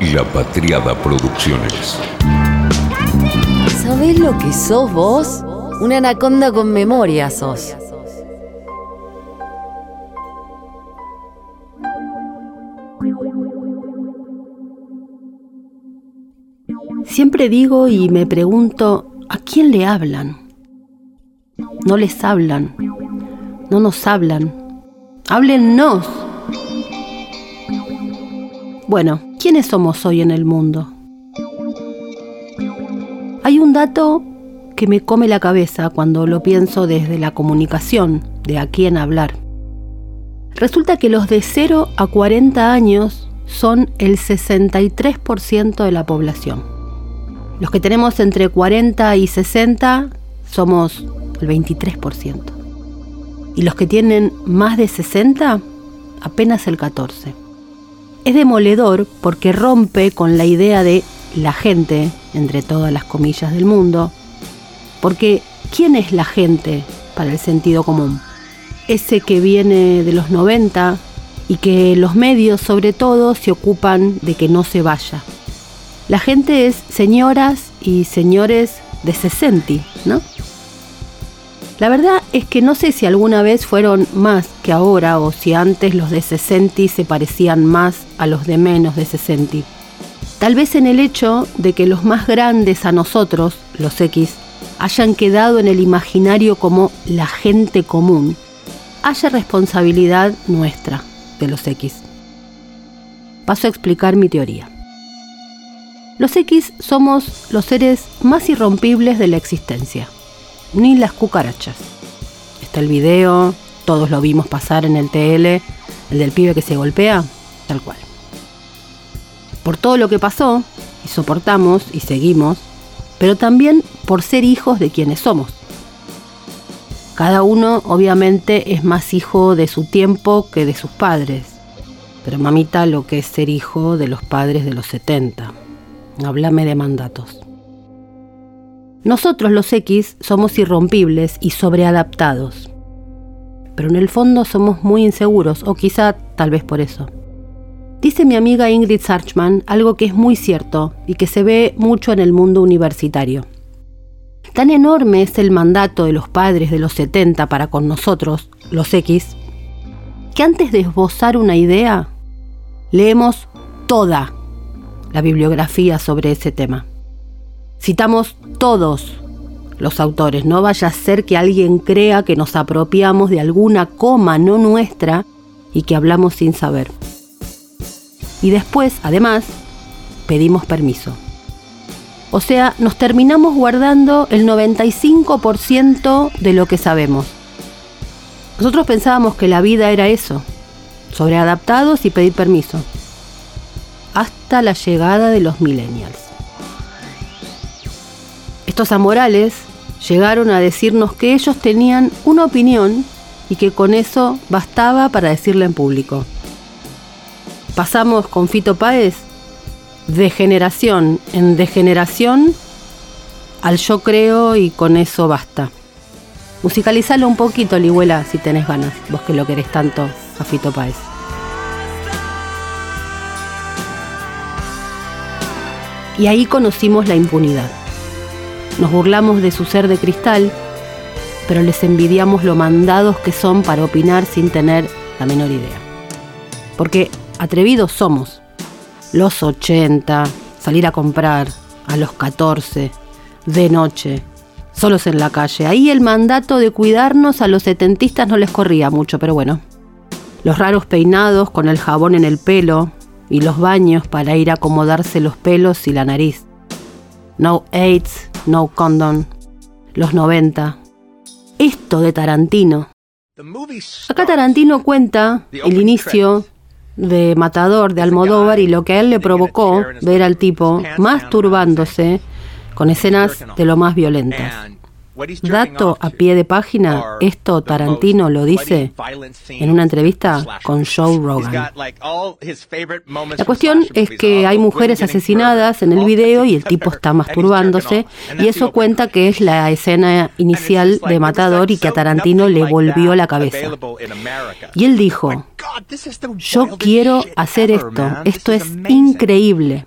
La Patriada Producciones. ¿Sabés lo que sos vos? Una anaconda con memoria sos. Siempre digo y me pregunto, ¿a quién le hablan? No les hablan, no nos hablan. Háblennos. Bueno, ¿quiénes somos hoy en el mundo? Hay un dato que me come la cabeza cuando lo pienso desde la comunicación, de a quién hablar. Resulta que los de 0 a 40 años son el 63% de la población. Los que tenemos entre 40 y 60 somos el 23%. Y los que tienen más de 60, apenas el 14%. Es demoledor porque rompe con la idea de la gente, entre todas las comillas del mundo, porque ¿quién es la gente para el sentido común? Ese que viene de los 90 y que los medios sobre todo se ocupan de que no se vaya. La gente es señoras y señores de 60, ¿no? La verdad es que no sé si alguna vez fueron más que ahora o si antes los de 60 se parecían más a los de menos de 60. Tal vez en el hecho de que los más grandes a nosotros, los X, hayan quedado en el imaginario como la gente común, haya responsabilidad nuestra de los X. Paso a explicar mi teoría. Los X somos los seres más irrompibles de la existencia ni las cucarachas. Está el video, todos lo vimos pasar en el TL, el del pibe que se golpea, tal cual. Por todo lo que pasó, y soportamos y seguimos, pero también por ser hijos de quienes somos. Cada uno obviamente es más hijo de su tiempo que de sus padres, pero mamita lo que es ser hijo de los padres de los 70. Háblame de mandatos. Nosotros los X somos irrompibles y sobreadaptados. Pero en el fondo somos muy inseguros, o quizá tal vez por eso. Dice mi amiga Ingrid Sarchman algo que es muy cierto y que se ve mucho en el mundo universitario. Tan enorme es el mandato de los padres de los 70 para con nosotros, los X, que antes de esbozar una idea, leemos toda la bibliografía sobre ese tema. Citamos todos los autores, no vaya a ser que alguien crea que nos apropiamos de alguna coma no nuestra y que hablamos sin saber. Y después, además, pedimos permiso. O sea, nos terminamos guardando el 95% de lo que sabemos. Nosotros pensábamos que la vida era eso, sobreadaptados y pedir permiso. Hasta la llegada de los millennials. Estos amorales llegaron a decirnos que ellos tenían una opinión y que con eso bastaba para decirla en público. Pasamos con Fito Páez de generación en degeneración al yo creo y con eso basta. Musicalizalo un poquito, Ligüela, si tenés ganas, vos que lo querés tanto a Fito Páez. Y ahí conocimos la impunidad. Nos burlamos de su ser de cristal, pero les envidiamos lo mandados que son para opinar sin tener la menor idea. Porque atrevidos somos. Los 80, salir a comprar, a los 14, de noche, solos en la calle. Ahí el mandato de cuidarnos a los setentistas no les corría mucho, pero bueno. Los raros peinados con el jabón en el pelo y los baños para ir a acomodarse los pelos y la nariz. No AIDS, No Condon, los 90. Esto de Tarantino. Acá Tarantino cuenta el inicio de Matador de Almodóvar y lo que a él le provocó ver al tipo masturbándose con escenas de lo más violentas. Dato a pie de página, esto Tarantino lo dice en una entrevista con Joe Rogan. La cuestión es que hay mujeres asesinadas en el video y el tipo está masturbándose y eso cuenta que es la escena inicial de Matador y que a Tarantino le volvió la cabeza. Y él dijo, yo quiero hacer esto, esto es increíble.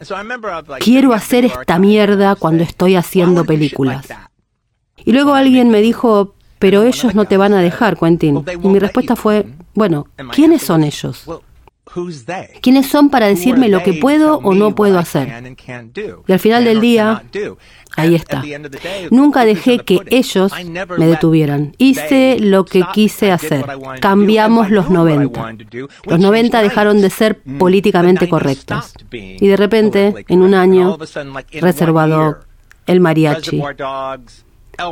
Quiero hacer esta mierda cuando estoy haciendo películas. Y luego alguien me dijo, pero ellos no te van a dejar, Quentin. Y mi respuesta fue, bueno, ¿quiénes son ellos? ¿Quiénes son para decirme lo que puedo o no puedo hacer? Y al final del día, ahí está. Nunca dejé que ellos me detuvieran. Hice lo que quise hacer. Cambiamos los 90. Los 90 dejaron de ser políticamente correctos. Y de repente, en un año, reservado el mariachi,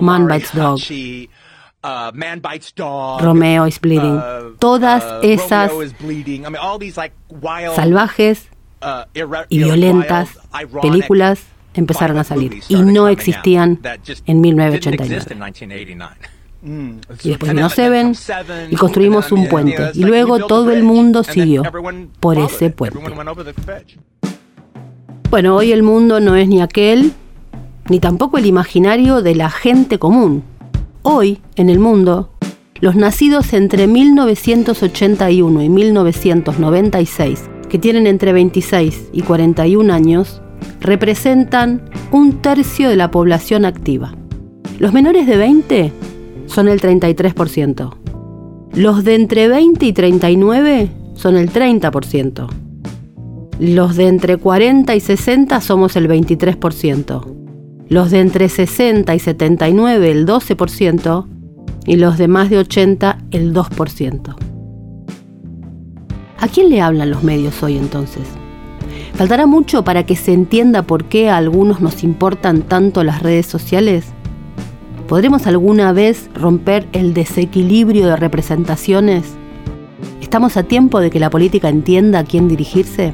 Man Bites Dog, Romeo is Bleeding. Uh, Todas uh, esas salvajes uh, y violentas películas empezaron a salir y no existían en 1989. Y después vino Seven y construimos un puente. Y luego todo el mundo siguió por ese puente. Bueno, hoy el mundo no es ni aquel, ni tampoco el imaginario de la gente común. Hoy, en el mundo, los nacidos entre 1981 y 1996, que tienen entre 26 y 41 años, representan un tercio de la población activa. Los menores de 20 son el 33%. Los de entre 20 y 39 son el 30%. Los de entre 40 y 60 somos el 23% los de entre 60 y 79 el 12% y los de más de 80 el 2%. ¿A quién le hablan los medios hoy entonces? ¿Faltará mucho para que se entienda por qué a algunos nos importan tanto las redes sociales? ¿Podremos alguna vez romper el desequilibrio de representaciones? ¿Estamos a tiempo de que la política entienda a quién dirigirse?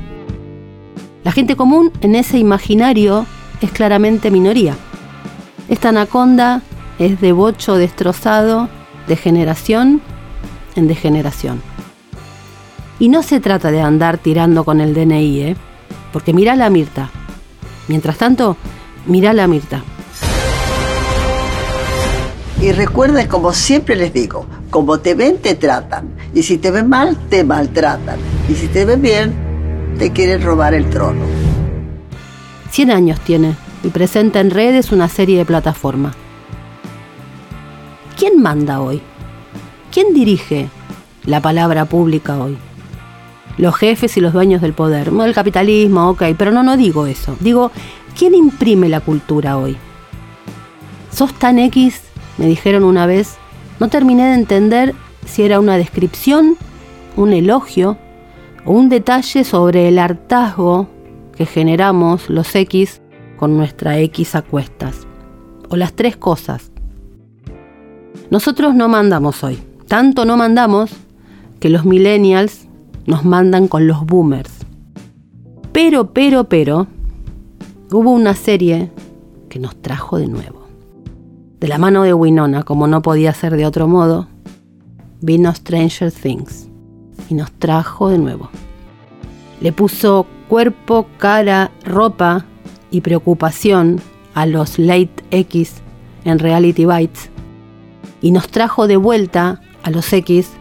La gente común en ese imaginario es claramente minoría. Esta anaconda es de bocho destrozado de generación en degeneración. Y no se trata de andar tirando con el DNI, ¿eh? porque mirá la Mirta. Mientras tanto, mirá la Mirta. Y recuerden, como siempre les digo, como te ven, te tratan. Y si te ven mal, te maltratan. Y si te ven bien, te quieren robar el trono. 100 años tiene y presenta en redes una serie de plataformas. ¿Quién manda hoy? ¿Quién dirige la palabra pública hoy? Los jefes y los dueños del poder. El capitalismo, ok, pero no, no digo eso. Digo, ¿quién imprime la cultura hoy? ¿Sos tan X? Me dijeron una vez. No terminé de entender si era una descripción, un elogio o un detalle sobre el hartazgo que generamos los X con nuestra X a cuestas. O las tres cosas. Nosotros no mandamos hoy. Tanto no mandamos que los millennials nos mandan con los boomers. Pero, pero, pero, hubo una serie que nos trajo de nuevo. De la mano de Winona, como no podía ser de otro modo, vino Stranger Things y nos trajo de nuevo. Le puso cuerpo, cara, ropa y preocupación a los late X en Reality Bites y nos trajo de vuelta a los X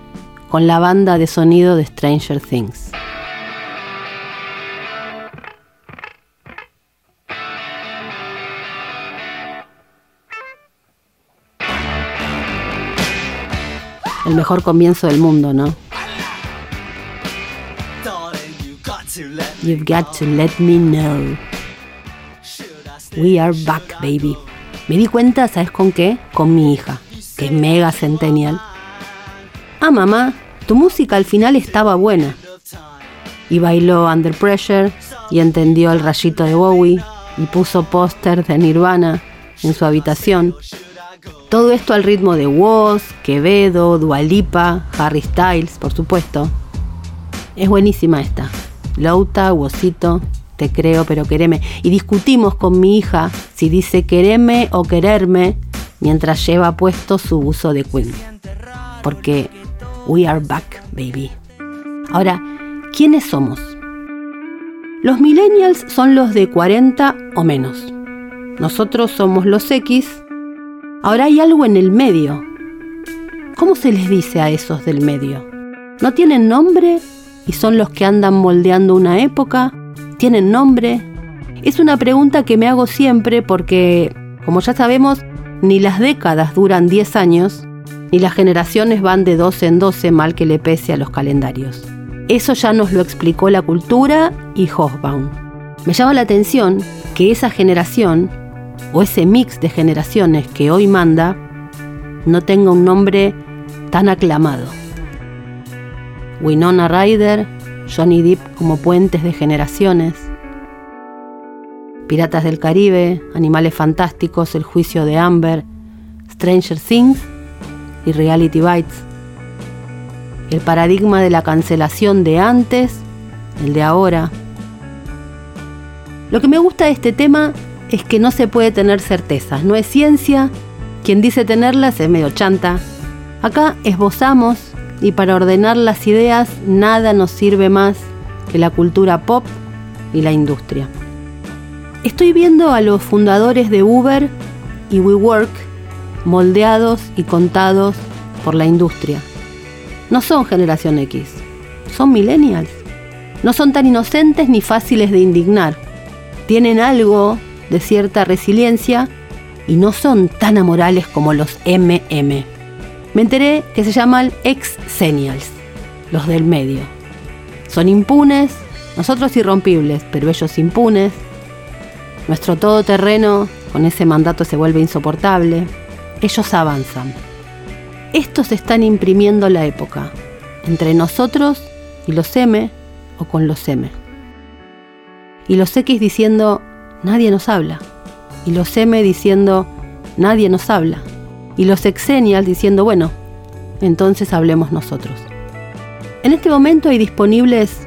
con la banda de sonido de Stranger Things. El mejor comienzo del mundo, ¿no? You've got to let me know. We are back, baby. Me di cuenta, ¿sabes con qué? Con mi hija, que mega centennial. Ah, mamá, tu música al final estaba buena. Y bailó Under Pressure y entendió el rayito de Bowie y puso póster de Nirvana en su habitación. Todo esto al ritmo de Woz, Quevedo, Dualipa, Harry Styles, por supuesto. Es buenísima esta. Louta, Wozito, te creo, pero quereme. Y discutimos con mi hija si dice quereme o quererme, mientras lleva puesto su uso de Queen. Porque we are back, baby. Ahora, ¿quiénes somos? Los millennials son los de 40 o menos. Nosotros somos los X. Ahora hay algo en el medio. ¿Cómo se les dice a esos del medio? ¿No tienen nombre y son los que andan moldeando una época? ¿Tienen nombre? Es una pregunta que me hago siempre porque, como ya sabemos, ni las décadas duran 10 años, ni las generaciones van de 12 en 12 mal que le pese a los calendarios. Eso ya nos lo explicó la cultura y Hofbaum. Me llama la atención que esa generación, o ese mix de generaciones que hoy manda, no tenga un nombre tan aclamado. Winona Ryder, Johnny Depp como puentes de generaciones, Piratas del Caribe, Animales Fantásticos, El Juicio de Amber, Stranger Things y Reality Bites. El paradigma de la cancelación de antes, el de ahora. Lo que me gusta de este tema es que no se puede tener certezas, no es ciencia, quien dice tenerlas es medio chanta. Acá esbozamos y para ordenar las ideas nada nos sirve más que la cultura pop y la industria. Estoy viendo a los fundadores de Uber y WeWork moldeados y contados por la industria. No son generación X, son millennials. No son tan inocentes ni fáciles de indignar. Tienen algo de cierta resiliencia y no son tan amorales como los MM. Me enteré que se llaman ex-senials, los del medio. Son impunes, nosotros irrompibles, pero ellos impunes. Nuestro todoterreno con ese mandato se vuelve insoportable. Ellos avanzan. Estos están imprimiendo la época, entre nosotros y los M o con los M. Y los X diciendo, nadie nos habla. Y los M diciendo, nadie nos habla y los exenials diciendo, bueno, entonces hablemos nosotros. En este momento hay disponibles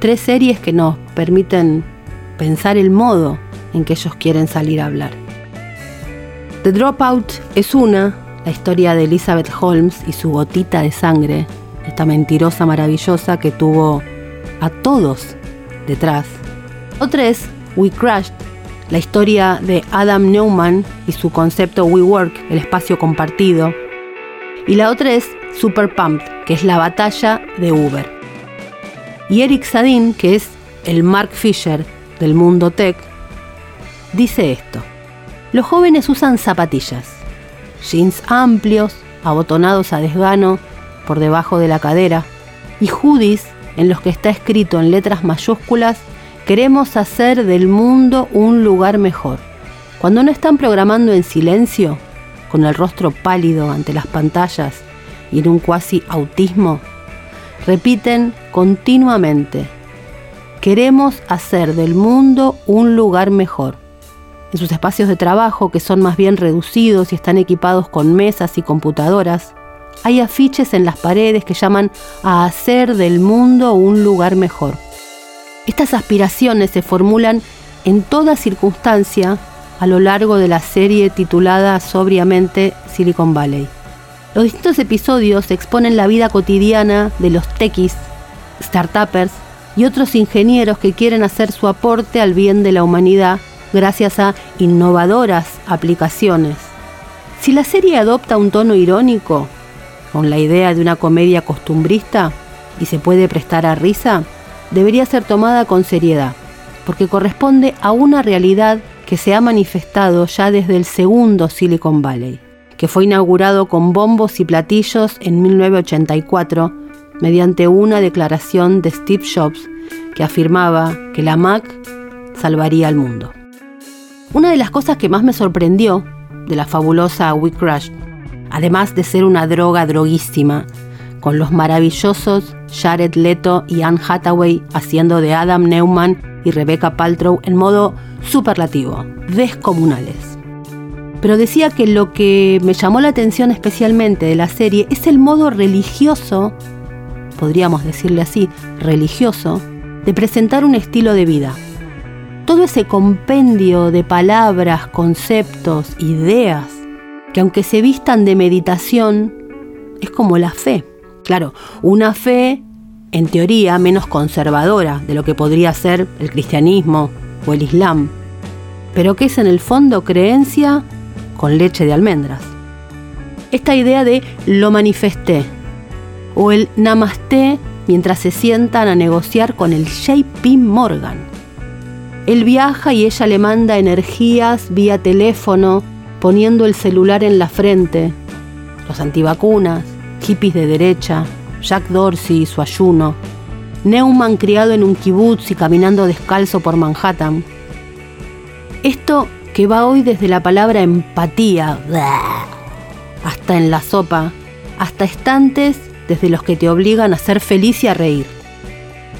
tres series que nos permiten pensar el modo en que ellos quieren salir a hablar. The Dropout es una, la historia de Elizabeth Holmes y su gotita de sangre, esta mentirosa maravillosa que tuvo a todos detrás. Otra es We Crashed, la historia de Adam Neumann y su concepto WeWork, el espacio compartido. Y la otra es Super Pumped, que es la batalla de Uber. Y Eric Sadin, que es el Mark Fisher del mundo tech, dice esto. Los jóvenes usan zapatillas, jeans amplios, abotonados a desgano por debajo de la cadera, y hoodies en los que está escrito en letras mayúsculas Queremos hacer del mundo un lugar mejor. Cuando no están programando en silencio, con el rostro pálido ante las pantallas y en un cuasi autismo, repiten continuamente, queremos hacer del mundo un lugar mejor. En sus espacios de trabajo, que son más bien reducidos y están equipados con mesas y computadoras, hay afiches en las paredes que llaman a hacer del mundo un lugar mejor. Estas aspiraciones se formulan en toda circunstancia a lo largo de la serie titulada sobriamente Silicon Valley. Los distintos episodios exponen la vida cotidiana de los techis, startuppers y otros ingenieros que quieren hacer su aporte al bien de la humanidad gracias a innovadoras aplicaciones. Si la serie adopta un tono irónico, con la idea de una comedia costumbrista, y se puede prestar a risa, debería ser tomada con seriedad, porque corresponde a una realidad que se ha manifestado ya desde el segundo Silicon Valley, que fue inaugurado con bombos y platillos en 1984 mediante una declaración de Steve Jobs que afirmaba que la Mac salvaría al mundo. Una de las cosas que más me sorprendió de la fabulosa We Crash, además de ser una droga droguísima, con los maravillosos Jared Leto y Anne Hathaway haciendo de Adam Neumann y Rebecca Paltrow en modo superlativo, descomunales. Pero decía que lo que me llamó la atención especialmente de la serie es el modo religioso, podríamos decirle así, religioso, de presentar un estilo de vida. Todo ese compendio de palabras, conceptos, ideas, que aunque se vistan de meditación, es como la fe. Claro, una fe, en teoría, menos conservadora de lo que podría ser el cristianismo o el islam, pero que es en el fondo creencia con leche de almendras. Esta idea de lo manifesté o el namaste mientras se sientan a negociar con el JP Morgan. Él viaja y ella le manda energías vía teléfono, poniendo el celular en la frente. Los antivacunas, hippies de derecha, Jack Dorsey y su ayuno, Neumann criado en un kibutz y caminando descalzo por Manhattan. Esto que va hoy desde la palabra empatía, hasta en la sopa, hasta estantes desde los que te obligan a ser feliz y a reír.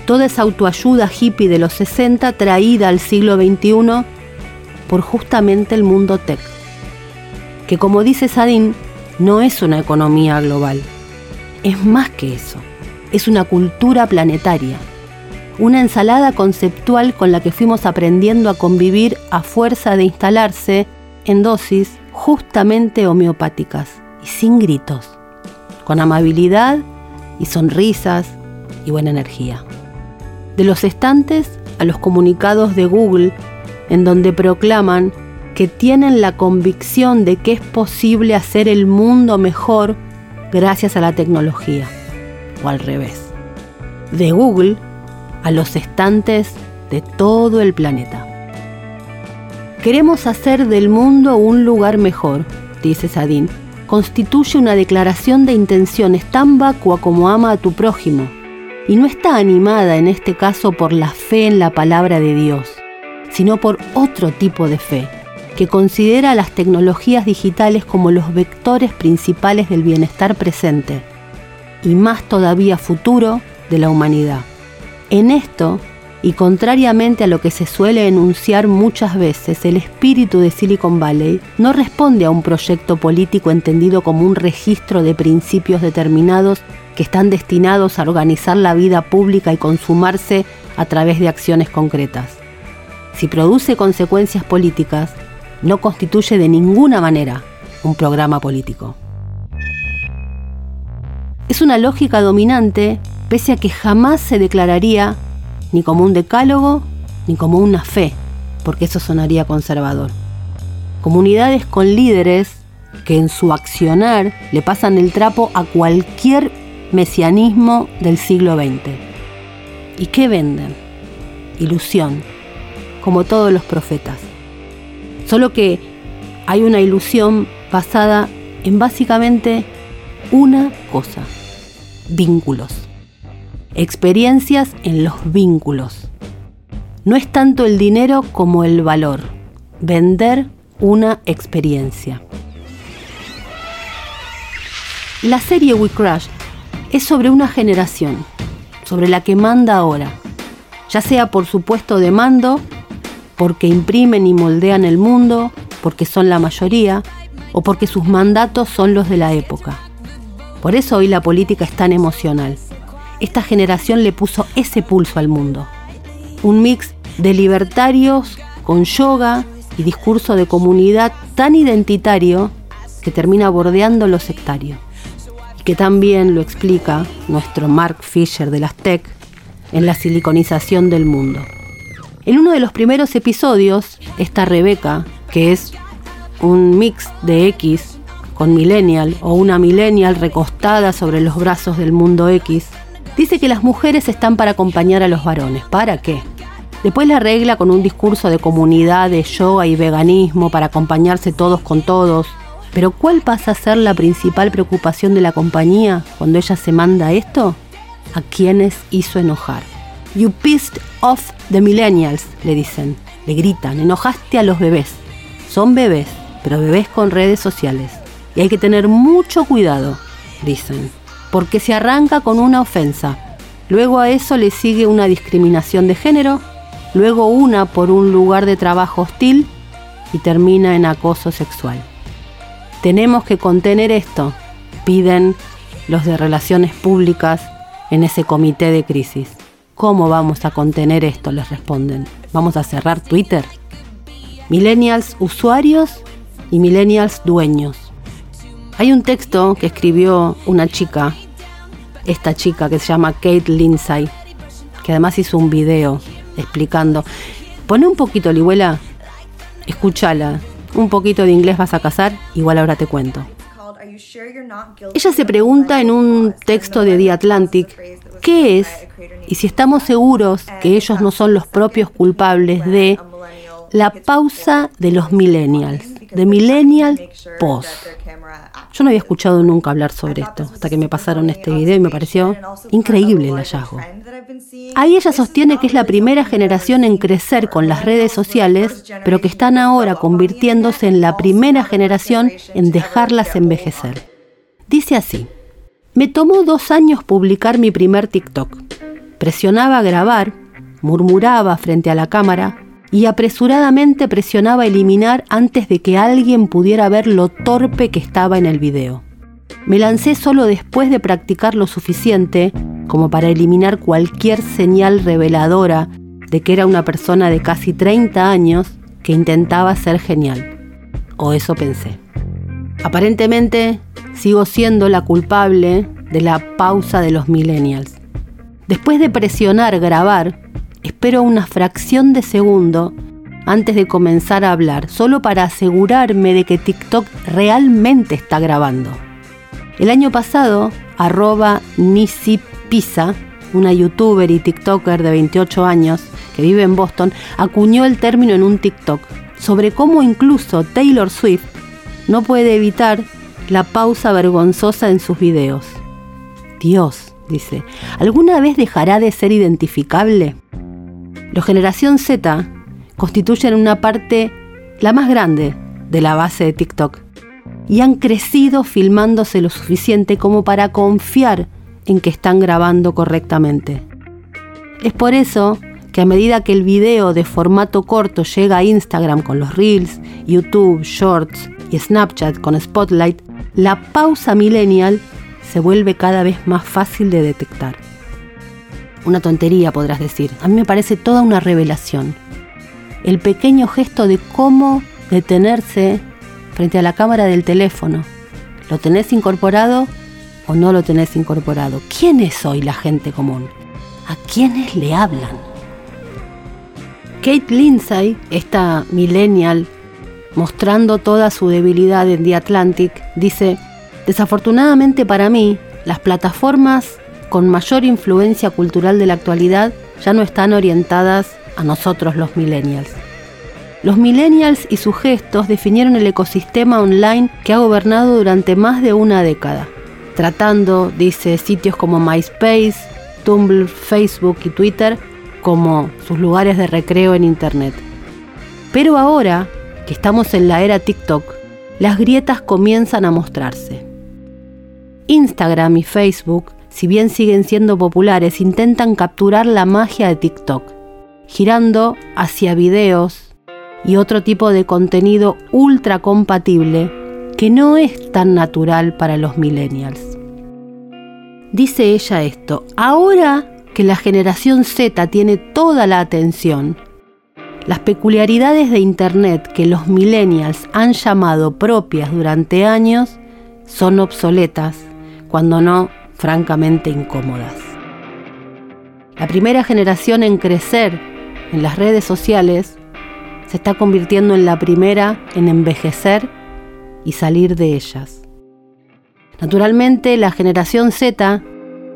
Toda esa autoayuda hippie de los 60 traída al siglo XXI por justamente el mundo tech, que como dice Sadin, no es una economía global, es más que eso, es una cultura planetaria, una ensalada conceptual con la que fuimos aprendiendo a convivir a fuerza de instalarse en dosis justamente homeopáticas y sin gritos. Con amabilidad y sonrisas y buena energía. De los estantes a los comunicados de Google, en donde proclaman que tienen la convicción de que es posible hacer el mundo mejor gracias a la tecnología, o al revés. De Google a los estantes de todo el planeta. Queremos hacer del mundo un lugar mejor, dice Sadin, constituye una declaración de intenciones tan vacua como ama a tu prójimo, y no está animada en este caso por la fe en la palabra de Dios, sino por otro tipo de fe, que considera las tecnologías digitales como los vectores principales del bienestar presente, y más todavía futuro, de la humanidad. En esto y contrariamente a lo que se suele enunciar muchas veces, el espíritu de Silicon Valley no responde a un proyecto político entendido como un registro de principios determinados que están destinados a organizar la vida pública y consumarse a través de acciones concretas. Si produce consecuencias políticas, no constituye de ninguna manera un programa político. Es una lógica dominante, pese a que jamás se declararía ni como un decálogo, ni como una fe, porque eso sonaría conservador. Comunidades con líderes que en su accionar le pasan el trapo a cualquier mesianismo del siglo XX. ¿Y qué venden? Ilusión, como todos los profetas. Solo que hay una ilusión basada en básicamente una cosa, vínculos experiencias en los vínculos. No es tanto el dinero como el valor, vender una experiencia. La serie We Crash es sobre una generación, sobre la que manda ahora, ya sea por su puesto de mando, porque imprimen y moldean el mundo, porque son la mayoría, o porque sus mandatos son los de la época. Por eso hoy la política es tan emocional esta generación le puso ese pulso al mundo. Un mix de libertarios con yoga y discurso de comunidad tan identitario que termina bordeando lo sectario. Y que también lo explica nuestro Mark Fisher de las Tech en la siliconización del mundo. En uno de los primeros episodios, esta Rebeca, que es un mix de X con millennial o una millennial recostada sobre los brazos del mundo X, dice que las mujeres están para acompañar a los varones. ¿Para qué? Después la arregla con un discurso de comunidad, de yoga y veganismo para acompañarse todos con todos. Pero ¿cuál pasa a ser la principal preocupación de la compañía cuando ella se manda esto? A quienes hizo enojar. You pissed off the millennials, le dicen. Le gritan, enojaste a los bebés. Son bebés, pero bebés con redes sociales. Y hay que tener mucho cuidado, dicen porque se arranca con una ofensa. Luego a eso le sigue una discriminación de género, luego una por un lugar de trabajo hostil y termina en acoso sexual. Tenemos que contener esto, piden los de relaciones públicas en ese comité de crisis. ¿Cómo vamos a contener esto? Les responden. ¿Vamos a cerrar Twitter? Millennials usuarios y millennials dueños. Hay un texto que escribió una chica, esta chica que se llama Kate Lindsay, que además hizo un video explicando. Pone un poquito, Lihuela, escúchala. Un poquito de inglés vas a casar, igual ahora te cuento. Ella se pregunta en un texto de The Atlantic qué es y si estamos seguros que ellos no son los propios culpables de la pausa de los millennials, de millennial post. Yo no había escuchado nunca hablar sobre esto hasta que me pasaron este video y me pareció increíble el hallazgo. Ahí ella sostiene que es la primera generación en crecer con las redes sociales, pero que están ahora convirtiéndose en la primera generación en dejarlas envejecer. Dice así, me tomó dos años publicar mi primer TikTok. Presionaba grabar, murmuraba frente a la cámara y apresuradamente presionaba eliminar antes de que alguien pudiera ver lo torpe que estaba en el video. Me lancé solo después de practicar lo suficiente como para eliminar cualquier señal reveladora de que era una persona de casi 30 años que intentaba ser genial. O eso pensé. Aparentemente, sigo siendo la culpable de la pausa de los millennials. Después de presionar grabar, espero una fracción de segundo antes de comenzar a hablar, solo para asegurarme de que TikTok realmente está grabando. El año pasado, arroba Nisi Pisa, una youtuber y TikToker de 28 años que vive en Boston, acuñó el término en un TikTok sobre cómo incluso Taylor Swift no puede evitar la pausa vergonzosa en sus videos. Dios, dice, ¿alguna vez dejará de ser identificable? Los generación Z constituyen una parte, la más grande, de la base de TikTok y han crecido filmándose lo suficiente como para confiar en que están grabando correctamente. Es por eso que a medida que el video de formato corto llega a Instagram con los Reels, YouTube, Shorts y Snapchat con Spotlight, la pausa millennial se vuelve cada vez más fácil de detectar. Una tontería, podrás decir. A mí me parece toda una revelación. El pequeño gesto de cómo detenerse frente a la cámara del teléfono. ¿Lo tenés incorporado o no lo tenés incorporado? ¿Quién es hoy la gente común? ¿A quiénes le hablan? Kate Lindsay, esta millennial, mostrando toda su debilidad en The Atlantic, dice, desafortunadamente para mí, las plataformas con mayor influencia cultural de la actualidad ya no están orientadas a nosotros los millennials. Los millennials y sus gestos definieron el ecosistema online que ha gobernado durante más de una década, tratando, dice, sitios como MySpace, Tumblr, Facebook y Twitter como sus lugares de recreo en Internet. Pero ahora, que estamos en la era TikTok, las grietas comienzan a mostrarse. Instagram y Facebook si bien siguen siendo populares, intentan capturar la magia de TikTok, girando hacia videos y otro tipo de contenido ultra compatible que no es tan natural para los millennials. Dice ella esto, ahora que la generación Z tiene toda la atención, las peculiaridades de Internet que los millennials han llamado propias durante años son obsoletas, cuando no francamente incómodas. La primera generación en crecer en las redes sociales se está convirtiendo en la primera en envejecer y salir de ellas. Naturalmente, la generación Z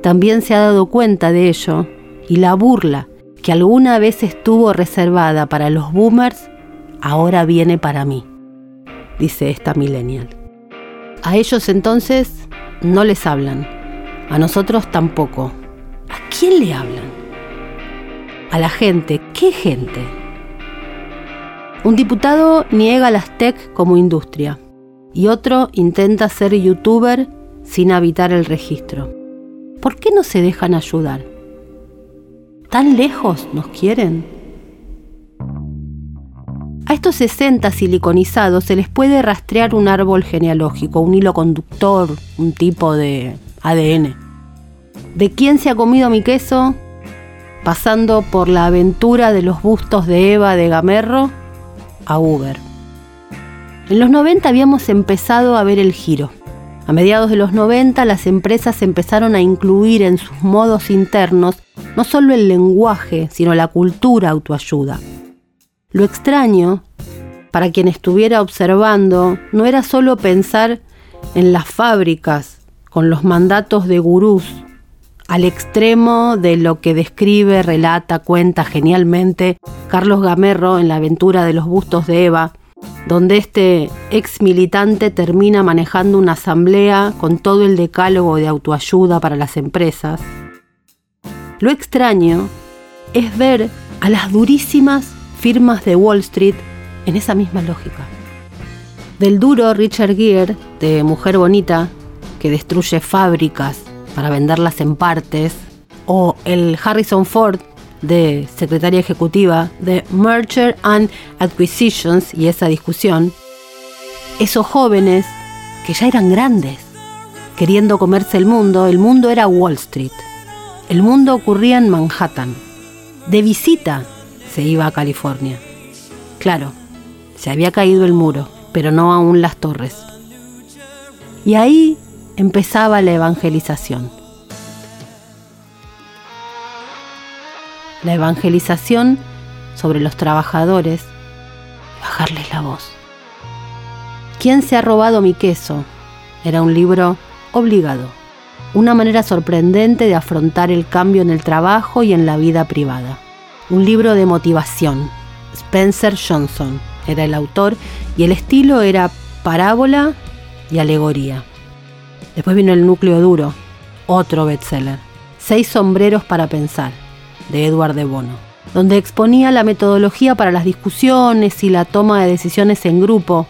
también se ha dado cuenta de ello y la burla que alguna vez estuvo reservada para los boomers ahora viene para mí, dice esta millennial. A ellos entonces no les hablan, a nosotros tampoco. ¿A quién le hablan? A la gente. ¿Qué gente? Un diputado niega las tech como industria y otro intenta ser youtuber sin habitar el registro. ¿Por qué no se dejan ayudar? ¿Tan lejos nos quieren? A estos 60 siliconizados se les puede rastrear un árbol genealógico, un hilo conductor, un tipo de ADN. ¿De quién se ha comido mi queso? Pasando por la aventura de los bustos de Eva de Gamerro a Uber. En los 90 habíamos empezado a ver el giro. A mediados de los 90 las empresas empezaron a incluir en sus modos internos no solo el lenguaje, sino la cultura autoayuda. Lo extraño, para quien estuviera observando, no era solo pensar en las fábricas con los mandatos de gurús, al extremo de lo que describe, relata, cuenta genialmente Carlos Gamerro en la aventura de los bustos de Eva, donde este ex militante termina manejando una asamblea con todo el decálogo de autoayuda para las empresas. Lo extraño es ver a las durísimas firmas de Wall Street en esa misma lógica. Del duro Richard Gere, de Mujer Bonita, que destruye fábricas para venderlas en partes, o el Harrison Ford de secretaria ejecutiva de Merger and Acquisitions y esa discusión, esos jóvenes que ya eran grandes, queriendo comerse el mundo, el mundo era Wall Street, el mundo ocurría en Manhattan, de visita se iba a California. Claro, se había caído el muro, pero no aún las torres. Y ahí empezaba la evangelización. la evangelización sobre los trabajadores, bajarles la voz. ¿Quién se ha robado mi queso? Era un libro obligado, una manera sorprendente de afrontar el cambio en el trabajo y en la vida privada. Un libro de motivación. Spencer Johnson era el autor y el estilo era parábola y alegoría. Después vino el núcleo duro, otro bestseller. Seis sombreros para pensar de Edward de Bono, donde exponía la metodología para las discusiones y la toma de decisiones en grupo.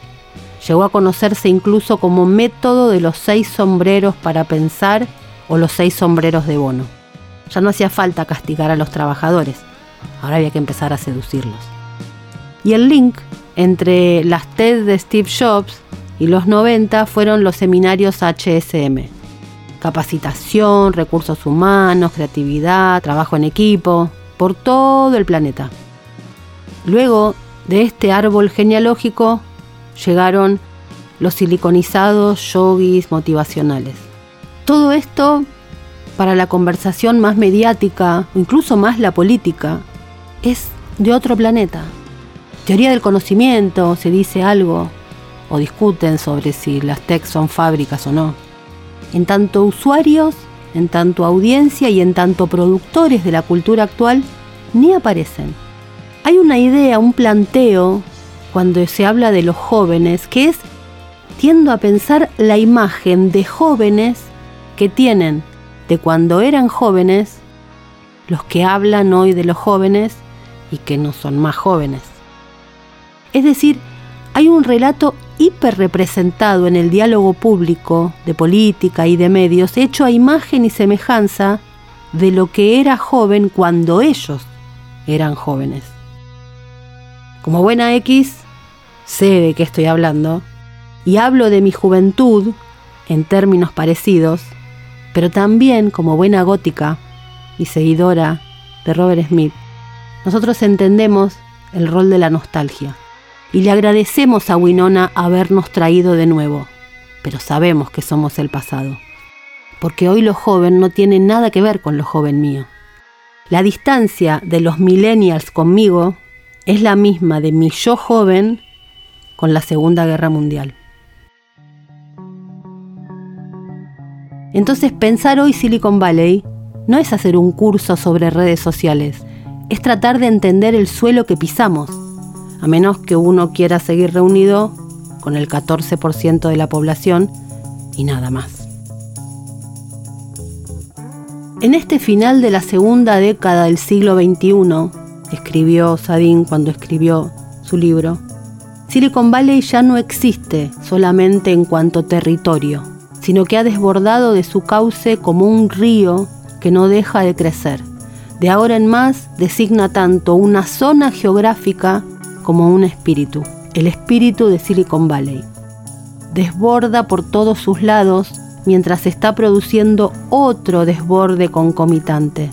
Llegó a conocerse incluso como método de los seis sombreros para pensar o los seis sombreros de Bono. Ya no hacía falta castigar a los trabajadores, ahora había que empezar a seducirlos. Y el link entre las TED de Steve Jobs y los 90 fueron los seminarios HSM, capacitación, recursos humanos, creatividad, trabajo en equipo, por todo el planeta. Luego de este árbol genealógico llegaron los siliconizados yogis motivacionales. Todo esto para la conversación más mediática, incluso más la política, es de otro planeta. Teoría del conocimiento, se dice algo, o discuten sobre si las techs son fábricas o no en tanto usuarios, en tanto audiencia y en tanto productores de la cultura actual, ni aparecen. Hay una idea, un planteo, cuando se habla de los jóvenes, que es, tiendo a pensar la imagen de jóvenes que tienen de cuando eran jóvenes, los que hablan hoy de los jóvenes y que no son más jóvenes. Es decir, hay un relato hiperrepresentado en el diálogo público de política y de medios, hecho a imagen y semejanza de lo que era joven cuando ellos eran jóvenes. Como buena X, sé de qué estoy hablando, y hablo de mi juventud en términos parecidos, pero también como buena gótica y seguidora de Robert Smith, nosotros entendemos el rol de la nostalgia y le agradecemos a Winona habernos traído de nuevo, pero sabemos que somos el pasado, porque hoy lo joven no tiene nada que ver con lo joven mío. La distancia de los millennials conmigo es la misma de mi yo joven con la Segunda Guerra Mundial. Entonces pensar hoy Silicon Valley no es hacer un curso sobre redes sociales, es tratar de entender el suelo que pisamos a menos que uno quiera seguir reunido con el 14% de la población y nada más. En este final de la segunda década del siglo XXI, escribió Sadin cuando escribió su libro, Silicon Valley ya no existe solamente en cuanto territorio, sino que ha desbordado de su cauce como un río que no deja de crecer. De ahora en más designa tanto una zona geográfica como un espíritu, el espíritu de Silicon Valley. Desborda por todos sus lados mientras está produciendo otro desborde concomitante,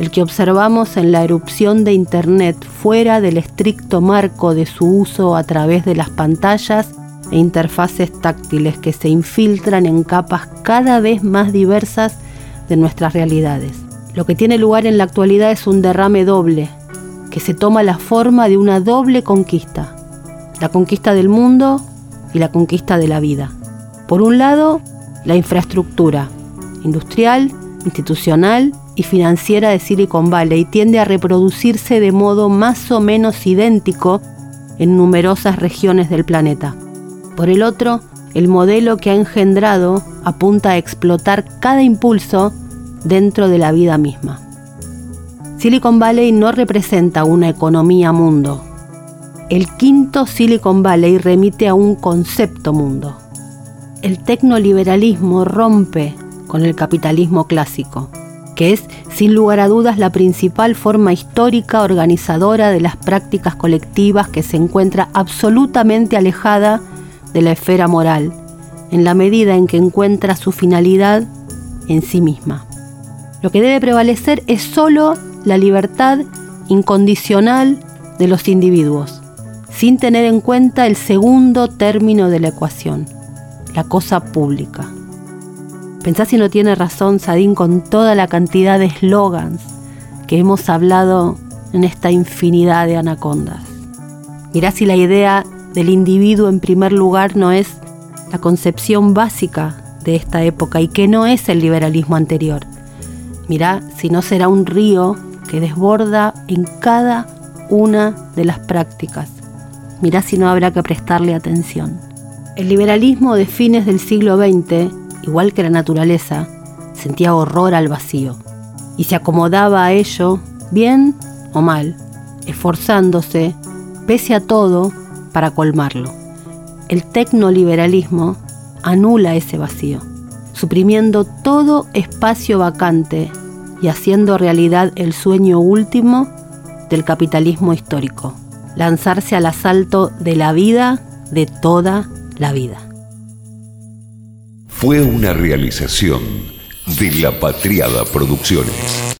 el que observamos en la erupción de Internet fuera del estricto marco de su uso a través de las pantallas e interfaces táctiles que se infiltran en capas cada vez más diversas de nuestras realidades. Lo que tiene lugar en la actualidad es un derrame doble, que se toma la forma de una doble conquista, la conquista del mundo y la conquista de la vida. Por un lado, la infraestructura industrial, institucional y financiera de Silicon Valley tiende a reproducirse de modo más o menos idéntico en numerosas regiones del planeta. Por el otro, el modelo que ha engendrado apunta a explotar cada impulso dentro de la vida misma. Silicon Valley no representa una economía mundo. El quinto Silicon Valley remite a un concepto mundo. El tecnoliberalismo rompe con el capitalismo clásico, que es sin lugar a dudas la principal forma histórica organizadora de las prácticas colectivas que se encuentra absolutamente alejada de la esfera moral, en la medida en que encuentra su finalidad en sí misma. Lo que debe prevalecer es sólo la libertad incondicional de los individuos, sin tener en cuenta el segundo término de la ecuación, la cosa pública. Pensá si no tiene razón Sadín con toda la cantidad de eslogans que hemos hablado en esta infinidad de anacondas. Mirá si la idea del individuo en primer lugar no es la concepción básica de esta época y que no es el liberalismo anterior. Mirá si no será un río que desborda en cada una de las prácticas. Mirá si no habrá que prestarle atención. El liberalismo de fines del siglo XX igual que la naturaleza, sentía horror al vacío y se acomodaba a ello, bien o mal, esforzándose, pese a todo, para colmarlo. El tecnoliberalismo anula ese vacío, suprimiendo todo espacio vacante y haciendo realidad el sueño último del capitalismo histórico, lanzarse al asalto de la vida de toda la vida fue una realización de La Patriada Producciones.